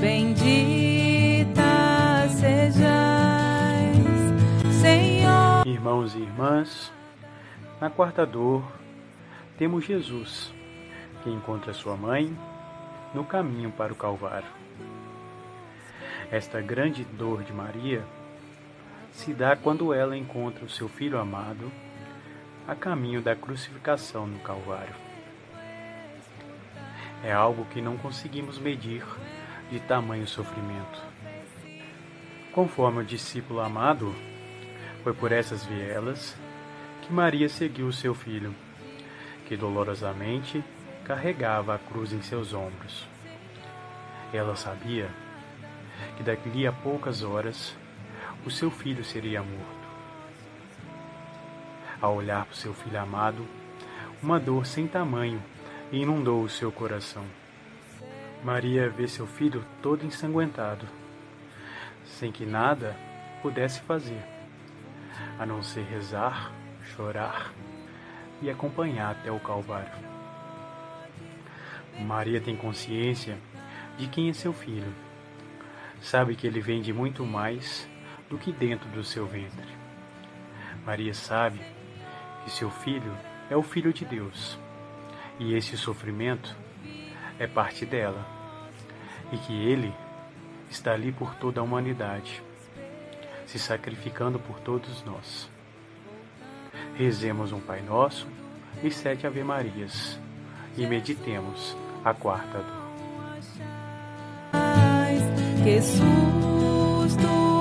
bendita sejais, Senhor. Irmãos e irmãs, na quarta dor temos Jesus, que encontra sua mãe no caminho para o Calvário. Esta grande dor de Maria se dá quando ela encontra o seu filho amado a caminho da crucificação no Calvário. É algo que não conseguimos medir de tamanho sofrimento. Conforme o discípulo amado, foi por essas vielas que Maria seguiu seu filho, que dolorosamente carregava a cruz em seus ombros. Ela sabia que daqui a poucas horas o seu filho seria morto. Ao olhar para o seu filho amado, uma dor sem tamanho inundou o seu coração. Maria vê seu filho todo ensanguentado, sem que nada pudesse fazer, a não ser rezar, chorar e acompanhar até o Calvário. Maria tem consciência de quem é seu filho. Sabe que ele vem de muito mais do que dentro do seu ventre. Maria sabe que seu filho é o Filho de Deus e esse sofrimento é parte dela e que ele está ali por toda a humanidade, se sacrificando por todos nós. Rezemos um Pai Nosso e sete Ave Marias e meditemos a quarta dor.